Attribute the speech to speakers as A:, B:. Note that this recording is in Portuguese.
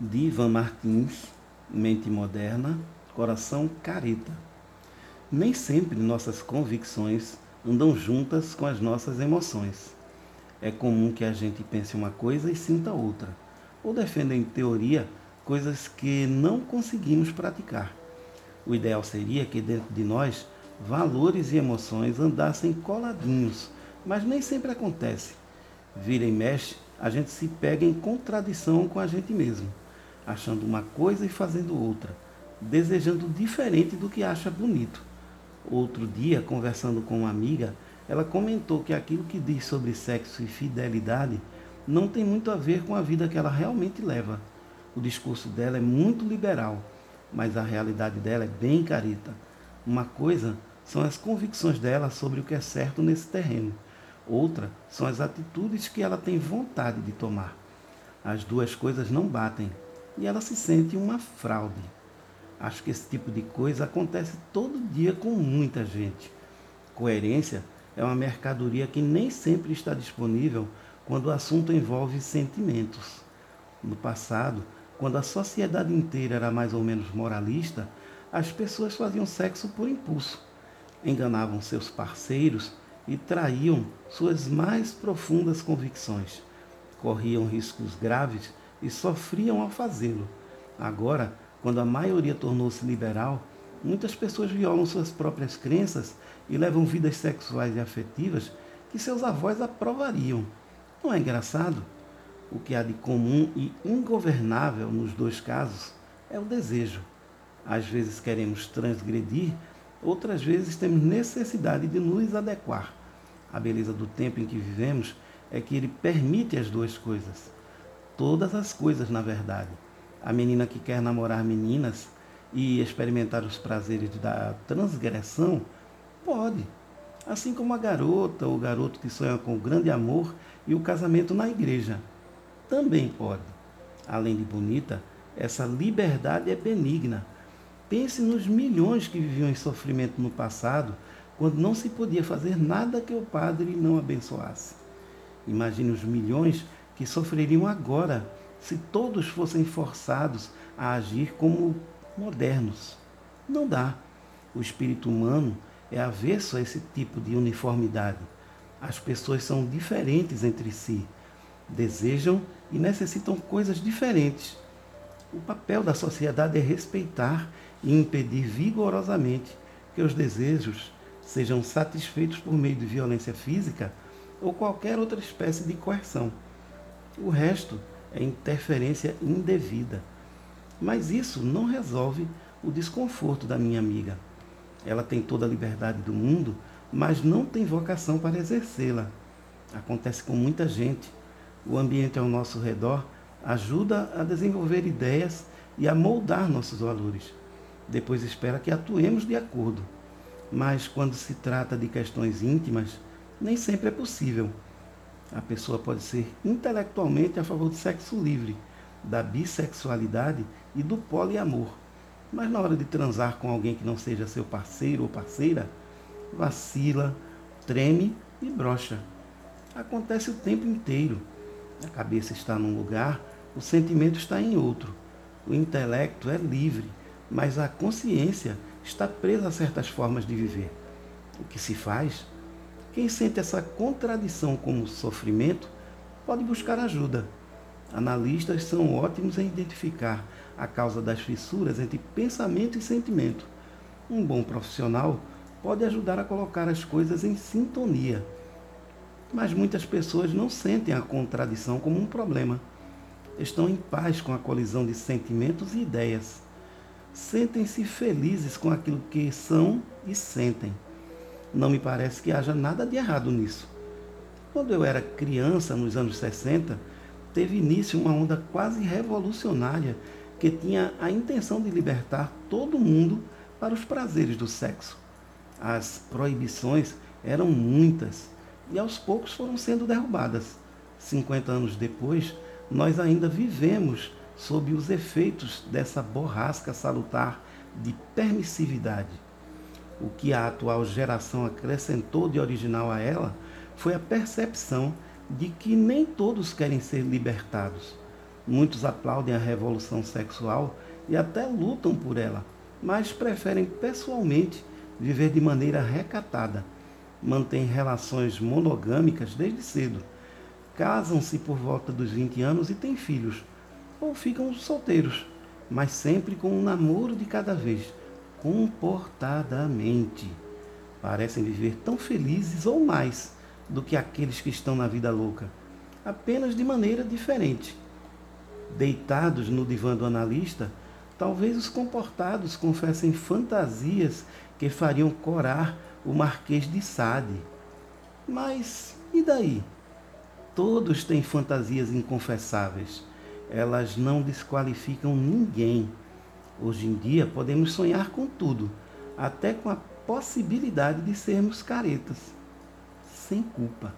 A: de Ivan Martins, Mente Moderna, Coração Careta. Nem sempre nossas convicções andam juntas com as nossas emoções. É comum que a gente pense uma coisa e sinta outra, ou defenda em teoria coisas que não conseguimos praticar. O ideal seria que dentro de nós valores e emoções andassem coladinhos, mas nem sempre acontece. Vira e mexe, a gente se pega em contradição com a gente mesmo achando uma coisa e fazendo outra, desejando diferente do que acha bonito. Outro dia, conversando com uma amiga, ela comentou que aquilo que diz sobre sexo e fidelidade não tem muito a ver com a vida que ela realmente leva. O discurso dela é muito liberal, mas a realidade dela é bem careta. Uma coisa são as convicções dela sobre o que é certo nesse terreno. Outra são as atitudes que ela tem vontade de tomar. As duas coisas não batem e ela se sente uma fraude. Acho que esse tipo de coisa acontece todo dia com muita gente. Coerência é uma mercadoria que nem sempre está disponível quando o assunto envolve sentimentos. No passado, quando a sociedade inteira era mais ou menos moralista, as pessoas faziam sexo por impulso, enganavam seus parceiros e traíam suas mais profundas convicções. Corriam riscos graves e sofriam ao fazê-lo. Agora, quando a maioria tornou-se liberal, muitas pessoas violam suas próprias crenças e levam vidas sexuais e afetivas que seus avós aprovariam. Não é engraçado? O que há de comum e ingovernável nos dois casos é o desejo. Às vezes queremos transgredir, outras vezes temos necessidade de nos adequar. A beleza do tempo em que vivemos é que ele permite as duas coisas todas as coisas, na verdade. A menina que quer namorar meninas e experimentar os prazeres da transgressão, pode. Assim como a garota ou garoto que sonha com o grande amor e o casamento na igreja, também pode. Além de bonita, essa liberdade é benigna. Pense nos milhões que viviam em sofrimento no passado, quando não se podia fazer nada que o padre não abençoasse. Imagine os milhões que sofreriam agora se todos fossem forçados a agir como modernos. Não dá. O espírito humano é avesso a esse tipo de uniformidade. As pessoas são diferentes entre si, desejam e necessitam coisas diferentes. O papel da sociedade é respeitar e impedir vigorosamente que os desejos sejam satisfeitos por meio de violência física ou qualquer outra espécie de coerção. O resto é interferência indevida. Mas isso não resolve o desconforto da minha amiga. Ela tem toda a liberdade do mundo, mas não tem vocação para exercê-la. Acontece com muita gente. O ambiente ao nosso redor ajuda a desenvolver ideias e a moldar nossos valores. Depois espera que atuemos de acordo. Mas quando se trata de questões íntimas, nem sempre é possível. A pessoa pode ser intelectualmente a favor do sexo livre, da bissexualidade e do poliamor. Mas na hora de transar com alguém que não seja seu parceiro ou parceira, vacila, treme e brocha. Acontece o tempo inteiro. A cabeça está num lugar, o sentimento está em outro. O intelecto é livre, mas a consciência está presa a certas formas de viver. O que se faz quem sente essa contradição como sofrimento pode buscar ajuda. Analistas são ótimos em identificar a causa das fissuras entre pensamento e sentimento. Um bom profissional pode ajudar a colocar as coisas em sintonia. Mas muitas pessoas não sentem a contradição como um problema. Estão em paz com a colisão de sentimentos e ideias. Sentem-se felizes com aquilo que são e sentem não me parece que haja nada de errado nisso. Quando eu era criança, nos anos 60, teve início uma onda quase revolucionária que tinha a intenção de libertar todo mundo para os prazeres do sexo. As proibições eram muitas e aos poucos foram sendo derrubadas. 50 anos depois, nós ainda vivemos sob os efeitos dessa borrasca salutar de permissividade. O que a atual geração acrescentou de original a ela foi a percepção de que nem todos querem ser libertados. Muitos aplaudem a revolução sexual e até lutam por ela, mas preferem pessoalmente viver de maneira recatada. Mantêm relações monogâmicas desde cedo. Casam-se por volta dos 20 anos e têm filhos, ou ficam solteiros, mas sempre com um namoro de cada vez, comportadamente. Parecem viver tão felizes ou mais do que aqueles que estão na vida louca, apenas de maneira diferente. Deitados no divã do analista, talvez os comportados confessem fantasias que fariam corar o Marquês de Sade. Mas e daí? Todos têm fantasias inconfessáveis. Elas não desqualificam ninguém. Hoje em dia podemos sonhar com tudo, até com a possibilidade de sermos caretas, sem culpa.